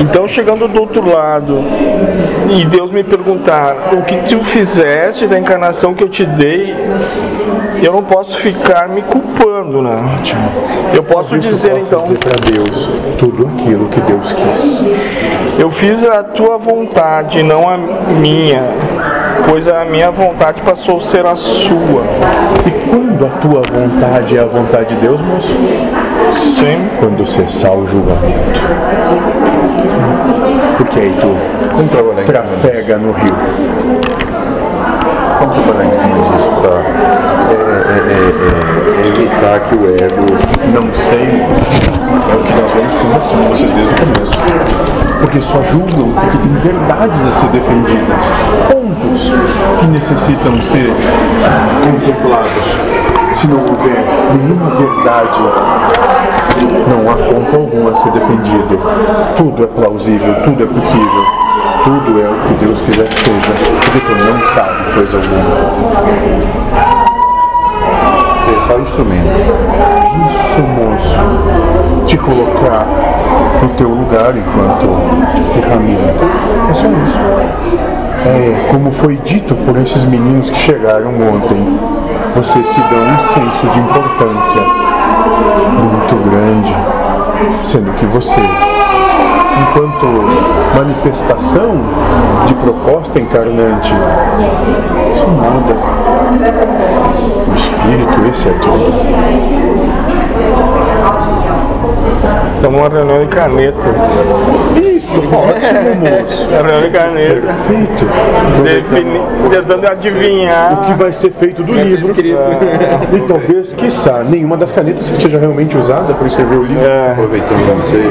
Então, chegando do outro lado e Deus me perguntar o que tu fizeste da encarnação que eu te dei, eu não posso ficar me culpando, né? Eu posso dizer então, dizer para Deus tudo aquilo que Deus quis. eu fiz a tua vontade, não a minha, pois a minha vontade passou a ser a sua. E quando a tua vontade é a vontade de Deus, moço? Sim. Quando cessar o julgamento. Porque aí tu Vamos trabalhar em cima disso. trafega no rio. Vamos trabalhar em cima disso para evitar que o ego Não sei, é o que nós vamos conversar com vocês desde o começo. Porque só julgam porque tem verdades a ser defendidas, pontos que necessitam ser contemplados. Se não houver nenhuma verdade, não há ponto algum a ser defendido. Tudo é plausível, tudo é possível. Tudo é o que Deus quiser que seja, porque tu não sabe coisa alguma. ser só instrumento. Isso, moço. Te colocar no teu lugar enquanto ferramenta. É só isso. É, como foi dito por esses meninos que chegaram ontem, vocês se dão um senso de importância sendo que vocês, enquanto manifestação de proposta encarnante, isso nada. O espírito, esse é tudo. Estamos numa reunião de canetas. Isso, ótimo, moço. Reunião de canetas. Perfeito. Defini- tentando adivinhar. O que vai ser feito do livro. E talvez, quiçá, nenhuma das canetas que seja realmente usada para escrever o livro. É, Aproveitando você,